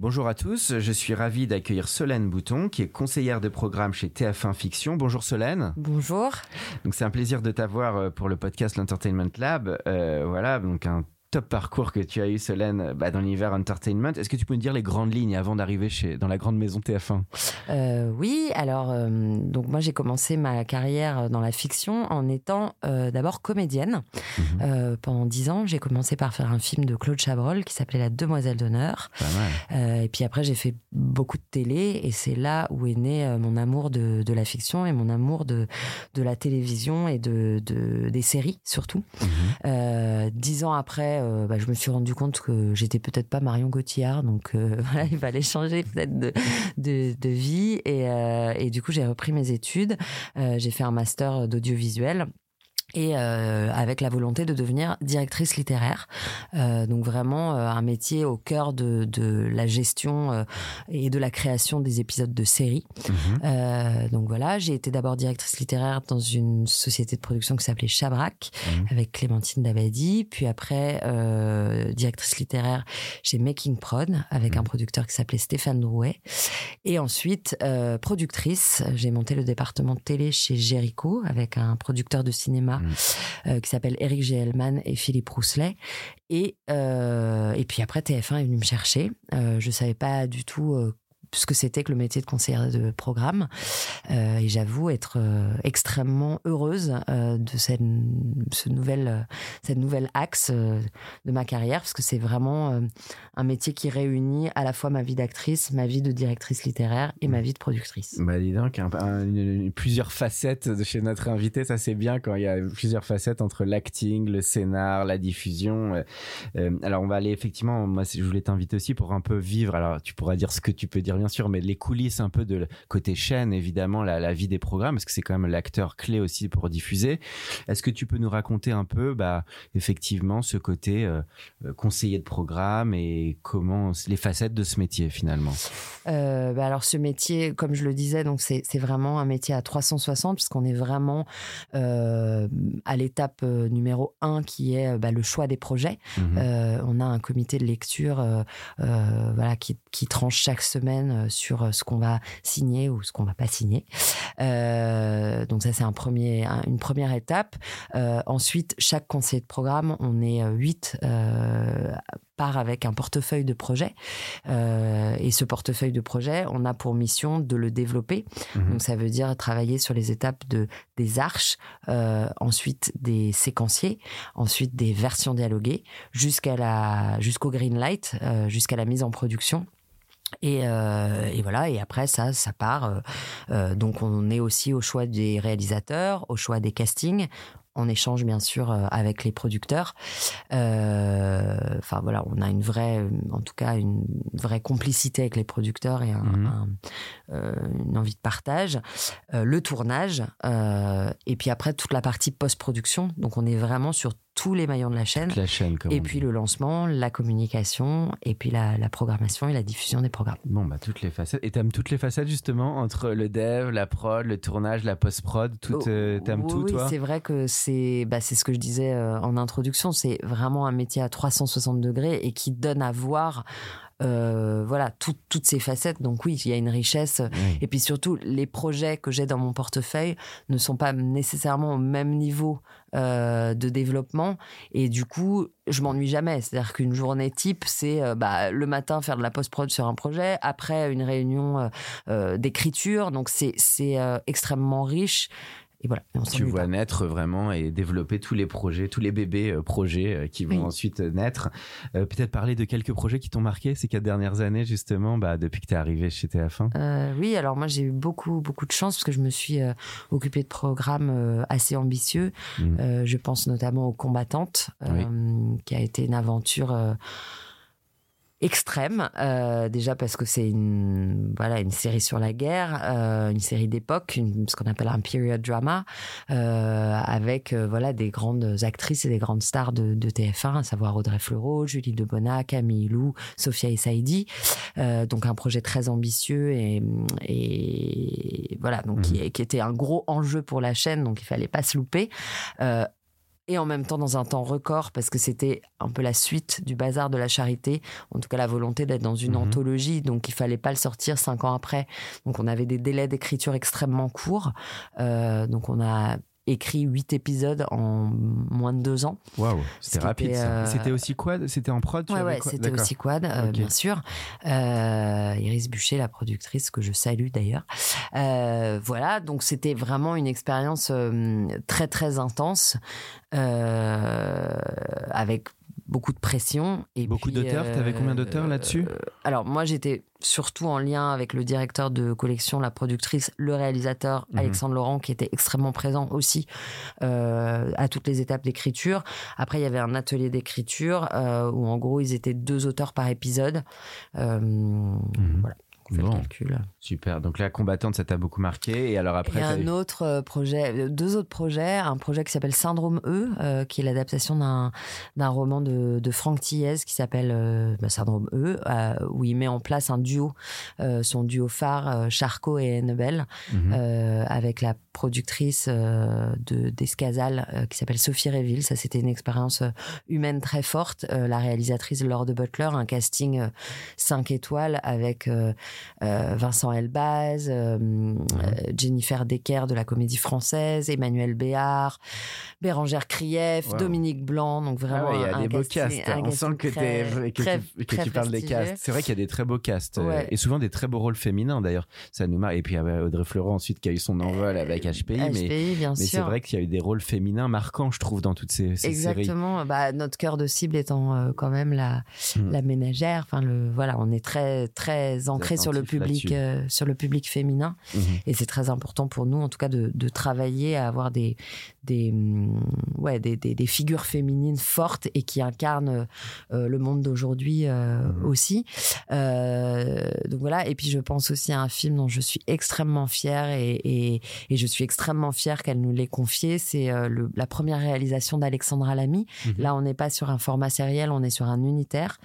Bonjour à tous, je suis ravi d'accueillir Solène Bouton, qui est conseillère de programme chez TF1 Fiction. Bonjour Solène. Bonjour. Donc c'est un plaisir de t'avoir euh, pour le podcast l'Entertainment Lab. Euh, voilà, donc un top parcours que tu as eu, Solène, bah, dans l'univers entertainment. Est-ce que tu peux nous dire les grandes lignes avant d'arriver chez dans la grande maison TF1 euh, Oui, alors euh, donc moi j'ai commencé ma carrière dans la fiction en étant euh, d'abord comédienne. Mhm. Pendant dix ans, j'ai commencé par faire un film de Claude Chabrol qui s'appelait La Demoiselle d'honneur. Et puis après j'ai fait beaucoup de télé et c'est là où est né mon amour de, de, la fiction et mon amour de, de la télévision et de, de des séries surtout. Mhm. dix ans après euh, bah, je me suis rendu compte que j'étais peut-être pas Marion Cotillard, donc euh, il fallait changer peut-être de, de, de, vie. Et, euh, et, du coup, j'ai repris mes études. j'ai fait un master d'audiovisuel et euh, avec la volonté de devenir directrice littéraire. Euh, donc vraiment euh, un métier au cœur de, de la gestion euh, et de la création des épisodes de séries. Mhm. donc voilà, j'ai été d'abord directrice littéraire dans une société de production qui s'appelait Chabrac mhm. avec Clémentine Dabadi, puis après directrice littéraire chez Making Prod avec un mhm. producteur qui s'appelait Stéphane Drouet. Et ensuite productrice, j'ai monté le département de télé chez Jericho avec un producteur de cinéma Mm. Euh, qui s'appelle Eric Gelman et Philippe Rousselet. Et, euh, et puis après, TF1 est venu me chercher. Euh, je savais pas du tout ce que c'était que le métier de conseillère de programme. Euh, et j'avoue être euh, extrêmement heureuse euh, de cette, ce nouvel, cette nouvelle axe de ma carrière, parce que c'est vraiment un métier qui réunit à la fois ma vie d'actrice, ma vie de directrice littéraire et ma vie de productrice. Bah dis donc, un, plusieurs facettes de chez notre invité, ça c'est bien quand il y a plusieurs facettes entre l'acting, le scénar, la diffusion. alors on va aller effectivement, moi je voulais t'inviter aussi pour un peu vivre, alors tu pourras dire ce que tu peux dire bien sûr, mais les coulisses un peu de côté chaîne, évidemment, la, vie des programmes, parce que c'est quand même l'acteur clé aussi pour diffuser. Est-ce que tu peux nous raconter un peu, bah, effectivement, ce côté euh, euh, conseiller de programme et comment les facettes de ce métier finalement? Euh, bah Alors ce métier, comme je le disais, donc c'est vraiment un métier à 360 puisqu'on est vraiment à l'étape numéro 1 qui est bah, le choix des projets. Mmh on a un comité de lecture voilà qui, qui tranche chaque semaine euh, sur euh, ce qu'on va signer ou ce qu'on va pas signer. Euh, donc ça c'est un premier, une première étape. ensuite, chaque conseiller de programme, on est huit part avec un portefeuille de projet. et ce portefeuille de projet, on a pour mission de le développer. Mhm. Donc ça veut dire travailler sur les étapes de des arches, ensuite des séquenciers, ensuite des versions dialoguées, jusqu'à la jusqu'au green light, jusqu'à la mise en production. Et, euh, et, voilà, et après ça, ça part. Euh, euh, donc on est aussi au choix des réalisateurs, au choix des castings, on échange bien sûr avec les producteurs. Euh, enfin voilà, on a une vraie, en tout cas une vraie complicité avec les producteurs et mhm. euh, une envie de partage. le tournage et puis après toute la partie post-production. Donc on est vraiment sur tous les maillons de la chaîne. La chaîne et puis le lancement, la communication, et puis la, programmation et la diffusion des programmes. Bon, bah toutes les facettes. Et t'aimes toutes les facettes justement entre le dev, la prod, le tournage, la post-prod, tout, oh, t'aimes tout, oui, c'est vrai que c'est bah, ce que je disais euh, en introduction, c'est vraiment un métier à 360 degrés et qui donne à voir euh, voilà, toutes ces facettes. Donc oui, il y a une richesse. Et puis surtout, les projets que j'ai dans mon portefeuille ne sont pas nécessairement au même niveau euh, de développement. Et du coup, je m'ennuie jamais. C'est-à-dire qu'une journée type, c'est euh, bah, le matin faire de la post-prod sur un projet, après une réunion d'écriture. Donc c'est extrêmement riche et voilà. Et on Tu vois pas. naître vraiment et développer tous les projets, tous les bébés euh, projets euh, qui vont Oui. ensuite euh, naître. Euh, Peut-être parler de quelques projets qui t'ont marqué ces quatre dernières années, justement, bah, depuis que tu es arrivé chez TF1. Euh, oui, alors moi j'ai eu beaucoup beaucoup de chance parce que je me suis occupée de programmes assez ambitieux. Euh, je pense notamment aux combattantes, Oui. qui a été une aventure extrême. euh, déjà parce que c'est une voilà une série sur la guerre, euh, une série d'époque, ce qu'on appelle un period drama, euh, avec euh, voilà des grandes actrices et des grandes stars de, de TF1, à savoir Audrey Fleurot, Julie Debona, Camille Lou, Sophia Essaidi. Euh, donc un projet très ambitieux et, et voilà donc qui, qui était un gros enjeu pour la chaîne, donc il fallait pas se louper. Et en même temps dans un temps record parce que c'était un peu la suite du bazar de la charité, en tout cas la volonté d'être dans une Mhm. anthologie, donc il fallait pas le sortir cinq ans après. Donc on avait des délais d'écriture extrêmement courts, Euh, donc on a écrit huit épisodes en moins de deux ans. Waouh, c'était rapide. euh, C'était aussi quoi? C'était en prod tu Ouais, c'était aussi Quad, euh, bien sûr. Euh, Iris Bûcher, la productrice que je salue d'ailleurs. Euh, voilà, donc c'était vraiment une expérience euh, très très intense, euh, avec beaucoup de pression. Et Beaucoup d'auteurs T'avais combien d'auteurs là-dessus? euh, Alors moi j'étais surtout en lien avec le directeur de collection, la productrice, le réalisateur Mhm. Alexandre Laurent qui était extrêmement présent aussi euh, à toutes les étapes d'écriture. Après il y avait un atelier d'écriture euh, où en gros ils étaient deux auteurs par épisode. Euh, Voilà, on fait. Bon. le calcul. Super. Donc la combattante, ça t'a beaucoup marqué. Et alors Il après, y a t'as eu- un autre euh, projet, euh, deux autres projets. Un projet qui s'appelle Syndrome E, euh, qui est l'adaptation d'un d'un roman de, de Franck Thiez qui s'appelle euh, bah, Syndrome E, euh, où il met en place un duo, euh, son duo phare, euh, Charcot et Annabelle, Mhm. euh, avec la productrice euh, de d'Escazal euh, qui s'appelle Sophie Réville. Ça, c'était une expérience humaine très forte. Euh, la réalisatrice Laure de Butler, un casting 5 étoiles avec Vincent Elbaz, euh, euh, Jennifer Decker de la Comédie Française, Emmanuel Béard, Bérangère Krief, Wow. Dominique Blanc. Donc Ah vraiment, ouais, il y a un des beaux casting- casts. un On sent que, très- t'es- que, très- tu, que très tu parles des castes. C'est vrai qu'il y a des très beaux castes. euh, Ouais. Et souvent des très beaux rôles féminins d'ailleurs. Ça nous marque. Et puis il y avait Audrey Fleurot ensuite qui a eu son envol avec HPI. mais HPI, bien mais c'est vrai qu'il y a eu des rôles féminins marquants, je trouve, dans toutes ces, ces séries. Exactement. Bah, notre cœur de cible étant euh, quand même la, Mm. la ménagère. Enfin, le, voilà, on est très, très ancré sur le attentifs public, euh, sur le public féminin. Mhm. Et c'est très important pour nous, en tout cas, de, de travailler à avoir des, des, hum, ouais, des, des, des figures féminines fortes et qui incarnent euh, le monde d'aujourd'hui euh, Mhm. aussi. Donc voilà. Et puis, je pense aussi à un film dont je suis extrêmement fière et, et, et je suis extrêmement fière qu'elle nous l'ait confié. C'est le- la première réalisation d'Alexandra Lamy. Mhm. Là, on n'est pas sur un format sériel, on est sur un unitaire,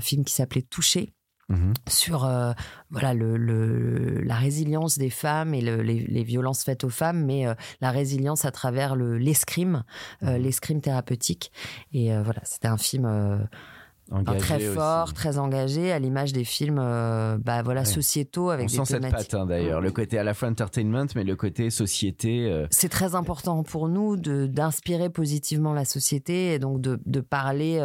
film qui s'appelait Touché Mhm. sur euh, voilà le, le- la résilience des femmes et le- les, les violences faites aux femmes, mais euh, la résilience à travers le l'escrime, euh, Mhm. l'escrime thérapeutique. Et voilà, c'était un film Engagé très aussi. fort, très engagé, à l'image des films euh, bah voilà Ouais. sociétaux avec On des sent cette thématiques. patte hein, d'ailleurs. Le côté à la fois entertainment, mais le côté société. euh, c'est très important pour nous d'inspirer positivement la société et donc de, de parler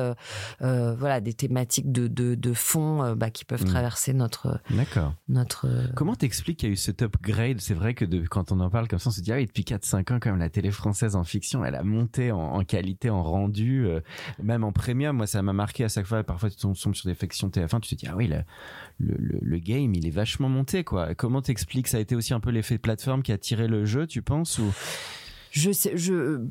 euh, voilà des thématiques de, de, de fond bah, qui peuvent Mm. traverser notre D'accord. notre Comment t'expliques qu'il y a eu cet upgrade C'est vrai que de- quand on en parle comme ça, on se dit, ah oui, depuis 4-5 ans, quand même, la télé française en fiction, elle a monté en, en qualité, en rendu, même en premium. Moi, ça m'a marqué à chaque fois. Parfois, tu tombes sur des fictions TF1, tu te dis, ah oui, le, le, game, il est vachement monté, quoi. Comment t'expliques? Ça a été aussi un peu l'effet plateforme qui a tiré le jeu, tu penses ou... Je sais, je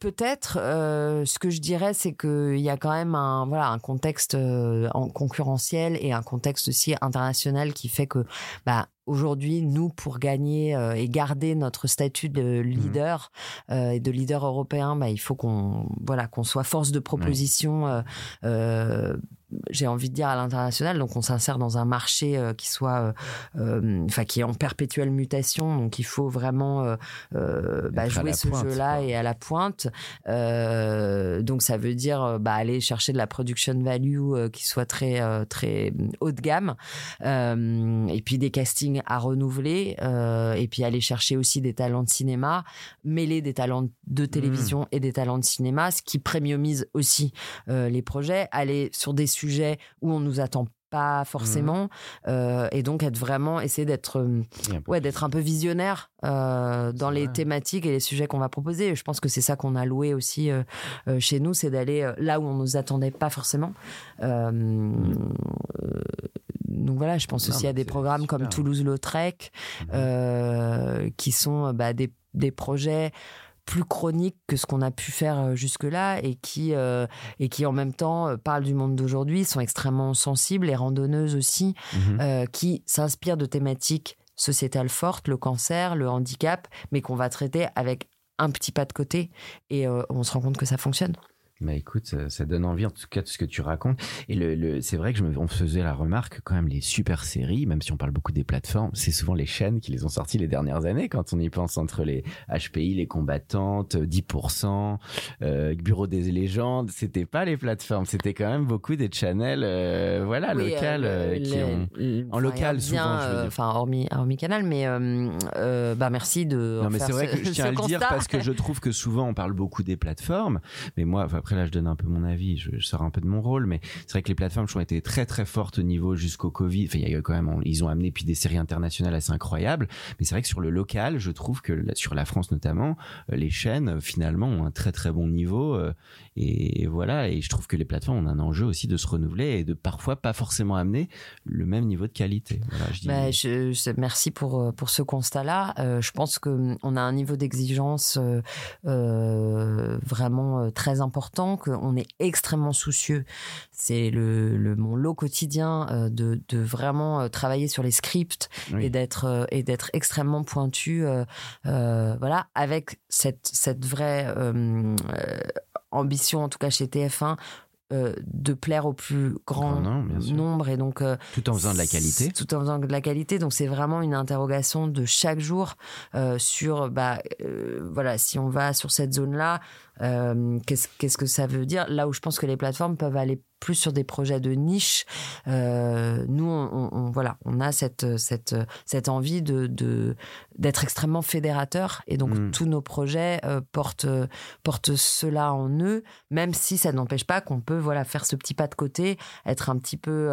peut-être. euh, ce que je dirais, c'est qu'il y a quand même un voilà un contexte euh, en concurrentiel et un contexte aussi international qui fait que bah aujourd'hui nous pour gagner euh, et garder notre statut de leader euh, et de leader européen, bah il faut qu'on voilà qu'on soit force de proposition. euh, j'ai envie de dire à l'international, donc on s'insère dans un marché euh, qui soit, euh, enfin qui est en perpétuelle mutation, donc il faut vraiment euh, bah, jouer ce pointe, jeu-là quoi. et à la pointe. Donc ça veut dire bah, aller chercher de la production value qui soit très très haut de gamme, et puis des castings à renouveler, euh, et puis aller chercher aussi des talents de cinéma, mêler des talents de télévision et des talents de cinéma, ce qui premiumise aussi euh, les projets, aller sur des sujets où on nous attend pas forcément, euh, et donc être vraiment essayer d'être euh, ouais d'être un peu visionnaire euh, dans les thématiques et les sujets qu'on va proposer. Je pense que c'est ça qu'on a loué aussi chez nous, c'est d'aller là où on nous attendait pas forcément. donc voilà, je pense aussi à des programmes comme Toulouse-Lautrec, mmh. qui sont bah, des, des projets plus chronique que ce qu'on a pu faire euh, jusque-là et qui, euh, et qui en même temps euh, parlent du monde d'aujourd'hui, sont extrêmement sensibles, les randonneuses aussi, mhm. qui s'inspirent de thématiques sociétales fortes, le cancer, le handicap, mais qu'on va traiter avec un petit pas de côté et on se rend compte que ça fonctionne. Bah écoute, ça, donne envie en tout cas de ce que tu racontes. Et le, le c'est vrai que je me, on faisait la remarque quand même les super séries, même si on parle beaucoup des plateformes, c'est souvent les chaînes qui les ont sorties les dernières années. Quand on y pense entre les HPI, les combattantes, 10%, euh, Bureau des légendes, c'était pas les plateformes, c'était quand même beaucoup des channels, euh, voilà, oui, locales euh, euh qui ont en local souvent. Enfin hormis hormis Canal, mais bah merci de. Non mais c'est vrai que je tiens à le dire parce que je trouve que souvent on parle beaucoup des plateformes, mais moi après après là je donne un peu mon avis, je, sors un peu de mon rôle, mais c'est vrai que les plateformes ont été très très fortes au niveau jusqu'au Covid. Enfin, il y a quand même, ils ont amené puis des séries internationales assez incroyables, mais c'est vrai que sur le local, je trouve que sur la France notamment, euh, les chaînes finalement ont un très très bon niveau euh, et voilà. Et je trouve que les plateformes ont un enjeu aussi de se renouveler et de parfois pas forcément amener le même niveau de qualité. Voilà, je, dis... bah, je, merci pour euh, pour ce constat-là. je pense que hum, on a un niveau d'exigence euh, vraiment très important qu'on est extrêmement soucieux. C'est le, mon lot quotidien euh, de, vraiment euh, travailler sur les scripts et d'être euh, et d'être extrêmement pointu, voilà, avec cette cette vraie ambition en tout cas chez TF1 de plaire au plus grand nombre et donc tout en faisant de la qualité. tout en faisant de la qualité. Donc c'est vraiment une interrogation de chaque jour sur bah voilà si on va sur cette zone là euh, qu'est-ce, qu'est-ce que ça veut dire? Là où je pense que les plateformes peuvent aller plus sur des projets de niche, euh, nous, on, voilà, on a cette cette cette envie de, de d'être extrêmement fédérateur et donc mm. tous nos projets euh, portent portent cela en eux, même si ça n'empêche pas qu'on peut voilà faire ce petit pas de côté, être un petit peu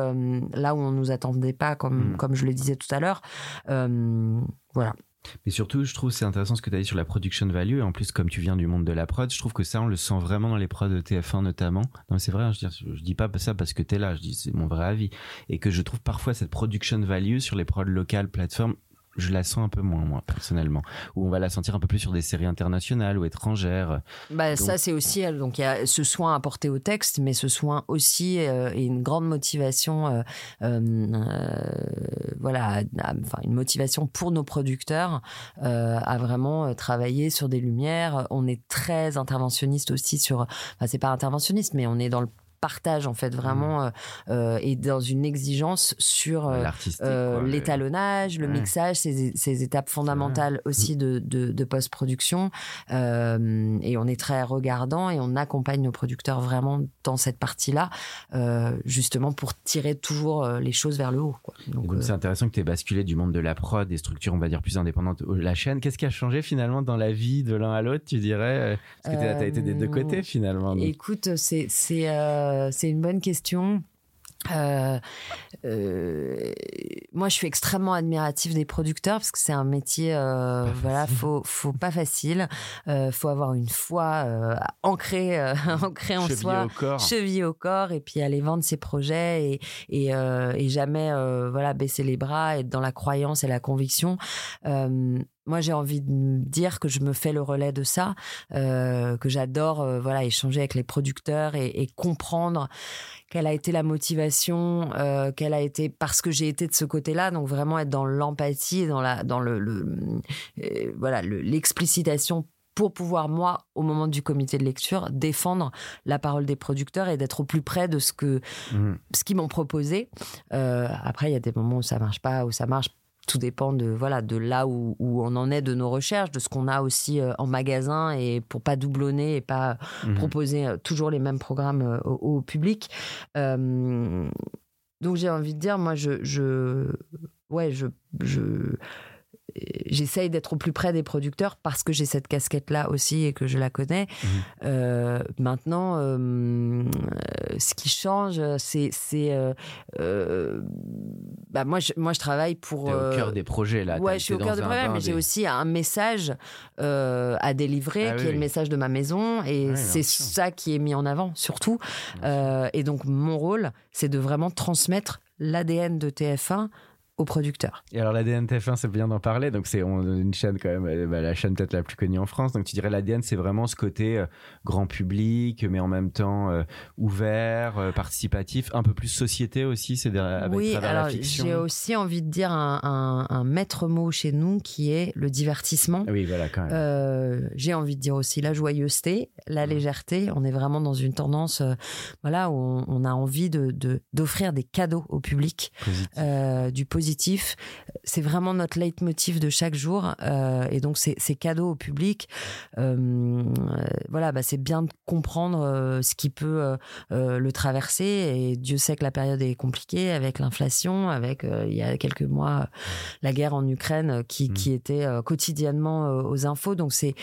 là où on nous attendait pas, comme mm. comme je le disais tout à l'heure, voilà. Mais surtout, je trouve c'est intéressant ce que tu as dit sur la production value. Et en plus, comme tu viens du monde de la prod, je trouve que ça, on le sent vraiment dans les prods de TF1 notamment. Non, c'est vrai, hein, je, dis, dis pas ça parce que tu es là, je dis c'est mon vrai avis. Et que je trouve parfois cette production value sur les prods locales, plateformes, je la sens un peu moins moi personnellement. Où on va la sentir un peu plus sur des séries internationales ou étrangères. Bah ça c'est aussi euh, donc il y a ce soin apporté au texte mais ce soin aussi euh, et une grande motivation euh, euh voilà enfin une motivation pour nos producteurs à vraiment travailler sur des lumières. On est très interventionniste aussi sur enfin c'est pas interventionniste mais on est dans le partage en fait vraiment mmh. euh, euh, et dans une exigence sur euh, l'étalonnage, le mixage, ces, ces, étapes fondamentales aussi de, de, de post-production. et on est très regardant et on accompagne nos producteurs vraiment dans cette partie-là, justement pour tirer toujours les choses vers le haut. Quoi. Donc c'est intéressant que tu aies basculé du monde de la prod, des structures on va dire plus indépendantes, la chaîne. Qu'est-ce qui a changé finalement dans la vie de l'un à l'autre, tu dirais Parce que tu as été des deux côtés finalement. Écoute, c'est euh, c'est une bonne question. Euh, euh, moi, je suis extrêmement admiratif des producteurs parce que c'est un métier, voilà, faut, faut pas facile. faut avoir une foi ancrée, ancrée en soi, cheville au corps, et puis aller vendre ses projets et et, jamais, voilà, baisser les bras, être dans la croyance et la conviction. Moi, j'ai envie de dire que je me fais le relais de ça, euh, que j'adore, euh, voilà, échanger avec les producteurs et, comprendre quelle a été la motivation, euh, quelle a été parce que j'ai été de ce côté-là, donc vraiment être dans l'empathie dans la, dans le, voilà, l'explicitation pour pouvoir moi au moment du comité de lecture défendre la parole des producteurs et d'être au plus près de ce que mmh. ce qu'ils m'ont proposé après il y a des moments où ça marche pas où ça marche tout dépend de voilà de là où, on en est de nos recherches, de ce qu'on a aussi euh, en magasin et pour pas doublonner et pas mhm. proposer euh, toujours les mêmes programmes euh, au, public. donc j'ai envie de dire, moi je, je ouais je, je j'essaye d'être au plus près des producteurs parce que j'ai cette casquette-là aussi et que je la connais. Mhm. Euh, maintenant, euh, ce qui change, c'est, euh, bah moi, je, moi, je travaille pour. Au cœur des projets là. Ouais, je suis au cœur problème, bain mais j'ai des- aussi un message à délivrer, Ah qui oui, est oui. le message de ma maison, et Ouais, c'est ça qui est mis en avant, surtout. Et donc, mon rôle, c'est de vraiment transmettre l'ADN de TF1 aux producteurs. Et alors l'ADN TF1, c'est bien d'en parler. Donc c'est une chaîne quand même, euh, bah, la chaîne peut-être la plus connue en France. Donc tu dirais l'ADN, c'est vraiment ce côté euh, grand public, mais en même temps euh, ouvert, euh, participatif, un peu plus société aussi. C'est avec oui, travers alors la fiction. j'ai aussi envie de dire un, un- un maître mot chez nous qui est le divertissement. Oui, voilà quand même. J'ai envie de dire aussi la joyeuseté, la Mmh. légèreté. On est vraiment dans une tendance, voilà, où on, on a envie de de- d'offrir des cadeaux au public, Positif. du positif. C'est vraiment notre leitmotiv de chaque jour. euh, et donc ces, ces cadeaux au public, euh, voilà, bah, c'est bien de comprendre euh, ce qui peut le traverser. Et Dieu sait que la période est compliquée avec l'inflation, avec il y a quelques mois la guerre en Ukraine qui, Mm. qui était quotidiennement aux infos. Donc c'est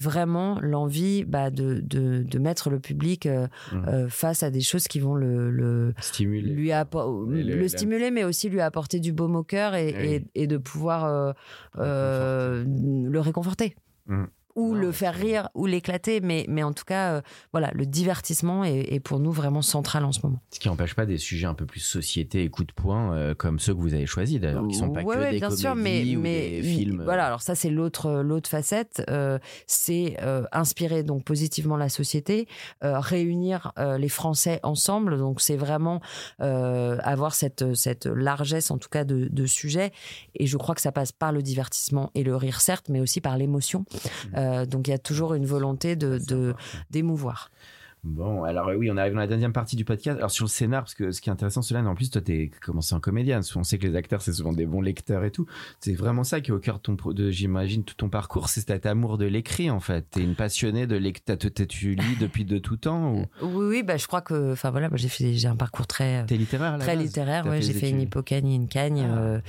vraiment l'envie bah, de, de, de mettre le public euh, Mm. euh, face à des choses qui vont le, le, Stimuler. lui le, la- stimuler, mais aussi lui apporter du baume au cœur et, Oui. et, et de pouvoir euh, le réconforter. Mm. Ou Non, le faire rire, ou l'éclater, mais, mais en tout cas, euh, voilà, le divertissement est, est pour nous vraiment central en ce moment. Ce qui n'empêche pas des sujets un peu plus société et coup de poing, euh, comme ceux que vous avez choisis d'ailleurs, qui sont pas Ouais, que ouais, des bien comédies sûr, mais, ou mais des films. euh, Voilà, alors ça c'est l'autre l'autre facette, euh, c'est inspirer donc positivement la société, réunir les Français ensemble. Donc c'est vraiment avoir cette cette largesse en tout cas de, de sujets. Et je crois que ça passe par le divertissement et le rire certes, mais aussi par l'émotion. Euh, donc il y a toujours une volonté de important. d'émouvoir. Bon, alors euh, oui, on arrive dans la deuxième partie du podcast. Alors sur le scénar, parce que ce qui est intéressant, Solène, en plus, toi, t'es commencé en comédienne. On sait que les acteurs, c'est souvent des bons lecteurs et tout. C'est vraiment ça qui est au cœur de ton, de, j'imagine, tout ton parcours. C'est cet amour de l'écrit, en fait. T'es une passionnée de lecture. Tu lis depuis de tout temps ou? Oui, oui, bah je crois que, enfin voilà, j'ai fait j'ai un parcours très t'es littéraire à la très base? littéraire. Ouais, des j'ai fait une et une cagne, Ah, euh,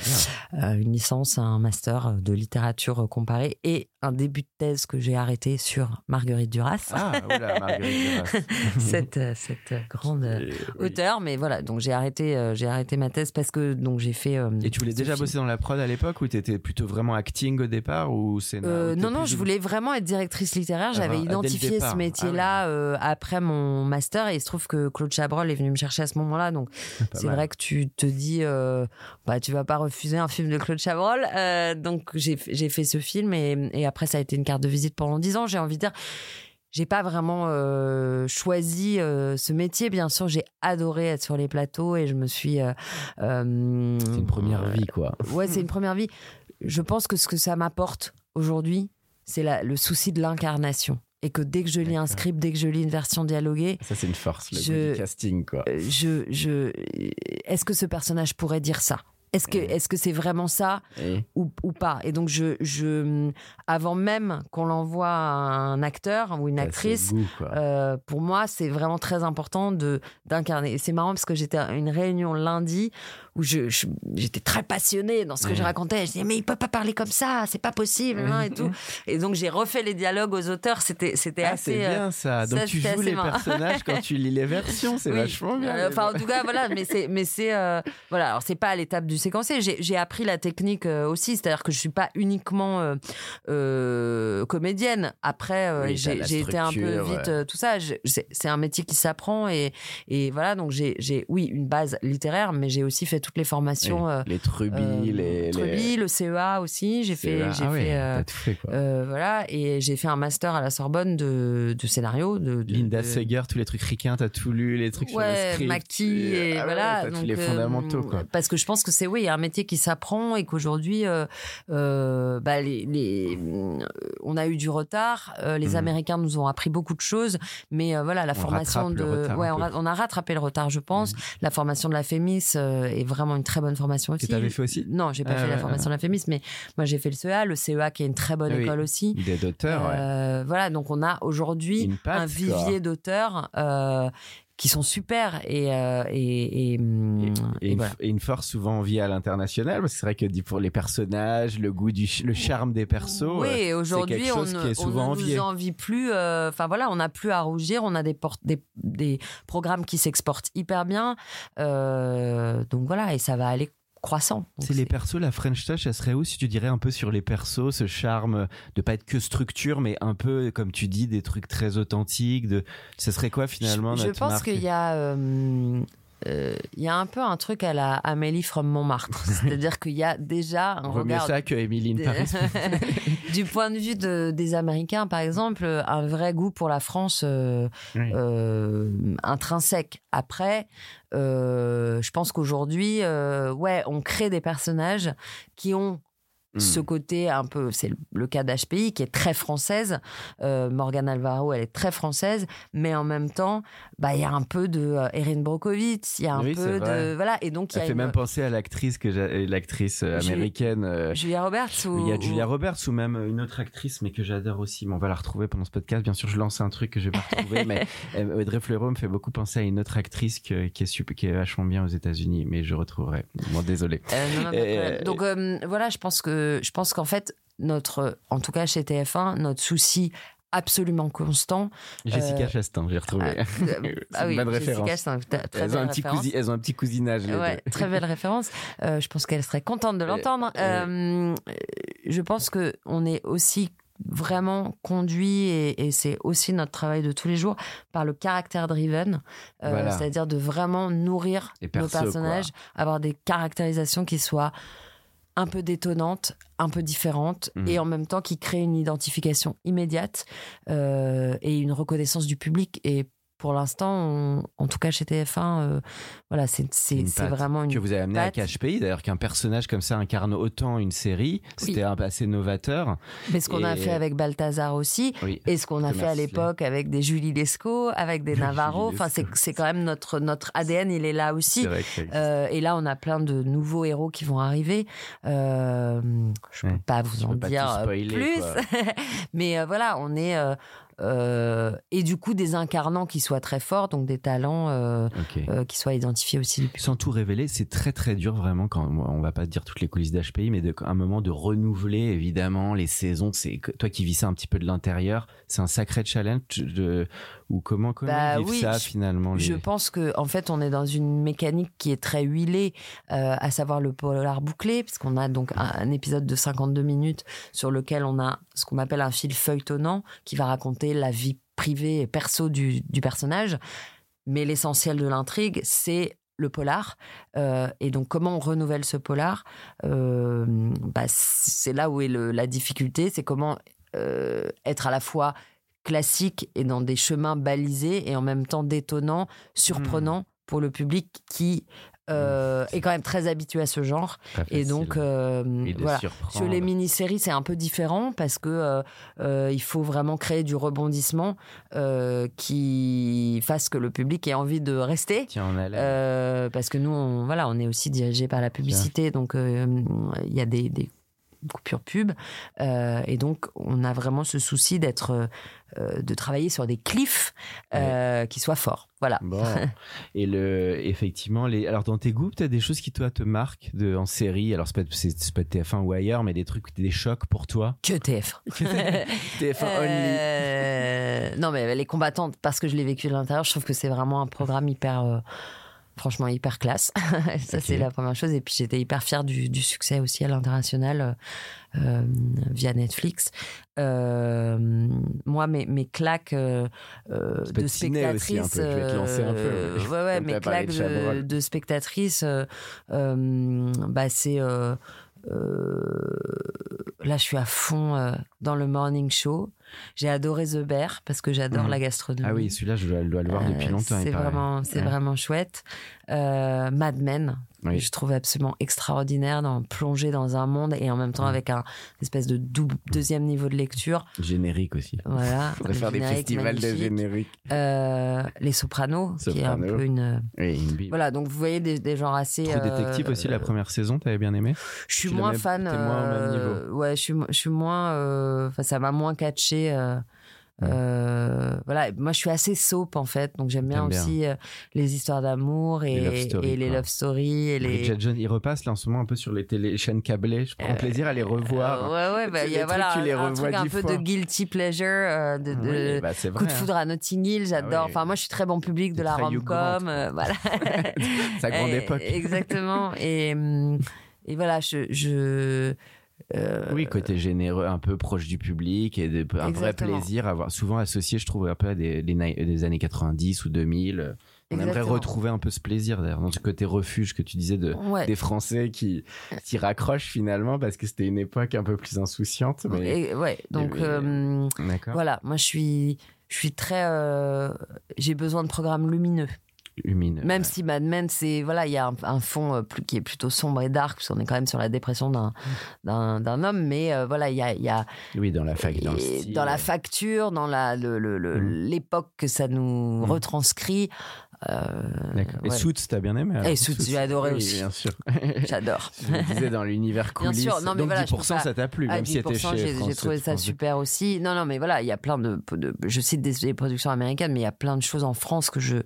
euh, une licence, un master de littérature comparée et un début de thèse que j'ai arrêté sur Marguerite Duras, Ah, voilà, Marguerite Duras. cette euh, cette grande euh, Et, oui. Mais voilà, donc j'ai arrêté euh, j'ai arrêté ma thèse parce que donc j'ai fait. euh, Et tu voulais déjà film. bosser dans la prod à l'époque ou t'étais plutôt vraiment acting au départ ou Euh, t'es non, non, plus je voulais vraiment être directrice littéraire. J'avais ah, identifié ce métier-là Ah euh, après mon master et il se trouve que Claude Chabrol est venu me chercher à ce moment-là. Donc c'est vrai que tu te dis, euh, bah, tu vas pas refuser un film de Claude Chabrol. Euh, donc j'ai j'ai fait ce film et, et après ça a été une carte de visite pendant dix ans. J'ai envie de dire. J'ai pas vraiment euh, choisi euh, ce métier. Bien sûr, j'ai adoré être sur les plateaux et je me suis. euh, C'est une première vie, quoi. Ouais, c'est une première vie. Je pense que ce que ça m'apporte aujourd'hui, c'est le souci de l'incarnation. Et que dès que je lis un script, dès que je lis une version dialoguée, Ça, c'est une force, le Je- casting, quoi. je, je, est-ce que ce personnage pourrait dire ça? Est-ce que, est-ce que c'est vraiment ça ou, ou pas? Et donc, je, je, avant même qu'on l'envoie à un acteur ou une ce actrice, goût, euh, pour moi, c'est vraiment très important de d'incarner. C'est marrant parce que j'étais à une réunion lundi où je, j'étais très passionnée dans ce que je racontais. Je disais mais il peut pas parler comme ça, c'est pas possible hein, et tout. Et donc j'ai refait les dialogues aux auteurs. C'était c'était Ah, assez. c'est euh, bien ça. Donc ça, tu joues les marrant. personnages quand tu lis les versions, c'est oui. vachement bien. Euh, Enfin, en tout cas, voilà, mais c'est, mais c'est, euh, voilà. Alors, c'est pas à l'étape du séquencé. J'ai, appris la technique euh, aussi, c'est-à-dire que je suis pas uniquement euh, comédienne. Après, Oui, j'ai, été un peu vite tout ça. C'est, un métier qui s'apprend et, et voilà. Donc, j'ai, oui, une base littéraire, mais j'ai aussi fait toutes les formations. euh, les trubis, euh, les, Truby, le CEA aussi. J'ai fait, CEA. j'ai ah ouais, fait. euh, t'as tout fait quoi. voilà, et j'ai fait un master à la Sorbonne de, de scénario. De, de- Linda de- Seger, tous les trucs ricains, t'as tout lu, les trucs sur le ouais, script. Et Ah ouais, voilà t'as tous donc, les fondamentaux quoi. parce que je pense que c'est oui il y a un métier qui s'apprend et qu'aujourd'hui bah, les, les on a eu du retard les Mhm. Américains nous ont appris beaucoup de choses mais euh, voilà la On formation de ouais on, peu. ra- on a rattrapé le retard je pense la formation de la Fémis euh, est vraiment une très bonne formation aussi Que t'avais fait aussi non j'ai pas Ah fait la ouais, formation de la Fémis mais moi j'ai fait le CEA le CEA qui est une très bonne Ah oui. école aussi Idée d'auteur, ouais. euh, Voilà, donc on a aujourd'hui un vivier d'auteurs euh, qui sont super et euh, et, et, Et, et et une, voilà. et une force souvent enviée à l'international, parce que c'est vrai que dit pour les personnages, le goût du, le charme des persos. Oui, euh, aujourd'hui, on ne, qui est on souvent ne envié. nous envie plus. euh, Enfin voilà, on n'a plus à rougir. On a des, por- des, des programmes qui s'exportent hyper bien. Euh, donc voilà, et ça va aller croissant. C'est les persos, la French Touch, ça serait où si tu dirais un peu sur les persos, ce charme de pas être que structure, mais un peu, comme tu dis, des trucs très authentiques. De, ce serait quoi finalement Je, je notre pense marque qu'il y a. euh, il y a un peu un truc à la Amélie from Montmartre. C'est-à-dire qu'il y a déjà un vaut mieux regard ça que Emily in Paris. du point de vue de- des Américains, par exemple, un vrai goût pour la France euh, Oui. euh, intrinsèque. Après, euh, je pense qu'aujourd'hui, euh, ouais, on crée des personnages qui ont Hmm. ce côté un peu, c'est le- cas d'HPI qui est très française. Euh, Morgane Alvaro, elle est très française, mais en même temps, bah il y a un peu de euh, Erin Brockovich, il y a un Oui, peu de voilà, et donc Ça fait une- même penser à l'actrice que j'ai- l'actrice euh, américaine. euh, Julia Roberts ou Il y a Julia Roberts ou même une autre actrice, mais que j'adore aussi. Mais on va la retrouver pendant ce podcast. Bien sûr, je lance un truc que je vais pas retrouver, mais euh, Audrey Fleurot me fait beaucoup penser à une autre actrice que- qui est super, qui est vachement bien aux États-Unis, mais je retrouverai. Bon, désolé. Euh, non, non, Et-. Donc euh, voilà, je pense que je pense qu'en fait notre, en tout cas chez TF1, notre souci absolument constant. Jessica Euh, Chastain, j'ai retrouvé. C'est ah oui, Jessica. Chastain, très- Elles ont, belle un petit cousi- elles ont un petit cousinage. les Ouais, deux. très belle référence. Euh, je pense qu'elle serait contente de l'entendre. Euh, Euh, je pense que on est aussi vraiment conduit et, et c'est aussi notre travail de tous les jours par le caractère driven, Euh, Voilà. c'est-à-dire de vraiment nourrir nos personnages, avoir des caractérisations qui soient un peu détonnantes, un peu différentes Mhm. et en même temps qui créent une identification immédiate euh, et une reconnaissance du public et pour l'instant, en tout cas chez TF1, euh, voilà, c'est vraiment une que vous avez amené patte. à Cache Pays, d'ailleurs qu'un personnage comme ça incarne autant une série, c'était peu assez novateur. Mais ce qu'on a fait avec Balthazar aussi, Oui. et ce qu'on a fait à l'époque avec des Julie Lescaut, avec des Navarro, enfin c'est quand même notre notre ADN, il est là aussi. Existe. Euh, et là, on a plein de nouveaux héros qui vont arriver. Euh, je peux Ouais. pas vous Je en peux dire euh, spoiler, plus, mais voilà, on est euh, et du coup des incarnants qui soient très forts, donc des talents euh, euh, qui soient identifiés aussi. Sans tout révéler, c'est très très dur vraiment quand on va pas dire toutes les coulisses d'HPI, mais de, un moment de renouveler évidemment les saisons. C'est toi qui vis ça un petit peu de l'intérieur, c'est un sacré challenge de ou comment comment Bah oui, ça finalement. les- Je pense que en fait, on est dans une mécanique qui est très huilée, euh, à savoir le polar bouclé, puisqu'on a donc un, un épisode de 52 minutes sur lequel on a ce qu'on appelle un fil feuilletonnant qui va raconter la vie privée et perso du, du personnage. Mais l'essentiel de l'intrigue, c'est le polar. Euh, et donc, comment on renouvelle ce polar? Euh, bah, C'est là où est le- la difficulté, c'est comment euh, être à la fois classique et dans des chemins balisés et en même temps détonnant, surprenant pour le public qui euh, est quand même très habitué à ce genre. Et donc, euh, Et voilà. Sur les mini-séries, c'est un peu différent parce que euh, euh, il faut vraiment créer du rebondissement qui fasse que le public ait envie de rester. Tiens, parce que nous, on, voilà, on est aussi dirigé par la publicité, donc il y a des, des coupures pub, euh, et donc on a vraiment ce souci d'être, euh, de travailler sur des cliffs euh, qui soient forts. Voilà. Bon. Et le, effectivement, les, alors dans tes goûts, peut-être des choses qui toi te marquent de, en série? Alors c'est pas, c'est, pas TF1 ou ailleurs, mais des trucs, des chocs pour toi? Que TF. TF1 only. Euh, non, mais les combattantes, parce que je l'ai vécu de l'intérieur, je trouve que c'est vraiment un programme hyper. Franchement, hyper classe. Ça, c'est la première chose. Et puis, j'étais hyper fière du, du succès aussi à l'international euh, euh, via Netflix. Euh, moi, mes, mes claques euh, de euh, ouais, ouais, mes claques de bah, c'est. là, je suis à fond dans le morning show. J'ai adoré The Bear parce que j'adore Mhm. la gastronomie. Ah oui, celui-là, je dois, le voir depuis Euh, longtemps. il C'est vraiment, c'est Ouais. vraiment chouette. Euh, Mad Men, Oui. je trouve absolument extraordinaire d'en plonger dans un monde et en même temps Mhm. avec un espèce de double, deuxième niveau de lecture. Générique aussi. Voilà. Faudrait faire des générique festivals de génériques. Euh, Les Sopranos, qui est un peu une. Oui, une. Voilà, donc vous voyez des, des genres assez. True euh, Détective aussi, la première saison, t'avais bien aimé? Je suis moins fan. moins au même euh, ouais, je suis, mo- je suis moins. Enfin, ça m'a moins catché. Euh, Euh, voilà, moi je suis assez soap en fait, donc j'aime bien aussi euh, les histoires d'amour et Les love stories, et les love stories et les. Il repasse là en ce moment un peu sur les télé chaînes câblées. Je prends plaisir à les revoir. Euh, ouais, ouais, bah, il y a trucs, voilà, tu les un revois truc un peu fois. de guilty pleasure, euh, de, de Oui, bah, coup de hein. foudre à Notting Hill, j'adore. Ah oui. Enfin, moi, je suis très bon public de la rom-com, euh, voilà. Sa grande Et- époque. Exactement. Et, hum, et voilà, je. je euh, Oui, côté généreux, un peu proche du public et de, un vrai plaisir à voir. Souvent associé, je trouve, un peu à des, des, années 90 ou 2000. On aimerait retrouver un peu ce plaisir d'ailleurs, dans ce côté refuge que tu disais de, Ouais. des Français qui, qui raccrochent finalement parce que c'était une époque un peu plus insouciante. Mais... Et- ouais, donc mais- euh, D'accord. voilà, moi je suis, je suis très, euh, j'ai besoin de programmes lumineux. Lumineux. Même ouais. si Mad Men, c'est voilà, il y a un, un fond euh, plus, qui est plutôt sombre et dark, parce qu'on est quand même sur la dépression d'un d'un homme, mais euh, voilà, il y a, il y a Oui, dans la fac, dans le et style. dans la facture, dans la le- le- le- Mhm. l'époque que ça nous Mhm. retranscrit. Euh. Et ouais. Suits, t'as bien aimé alors Et Suits, j'ai adoré Oui, aussi. bien sûr. J'adore. Je disais dans l'univers Bien coulisses. sûr, non, mais Donc voilà, je 10%, trouve ça- t'a plu, même si c'était 10%, chez j'ai trouvé ça 2. super aussi. Non, non, mais voilà, il y a plein de, de- je cite des, des productions américaines, mais il y a plein de choses en France que je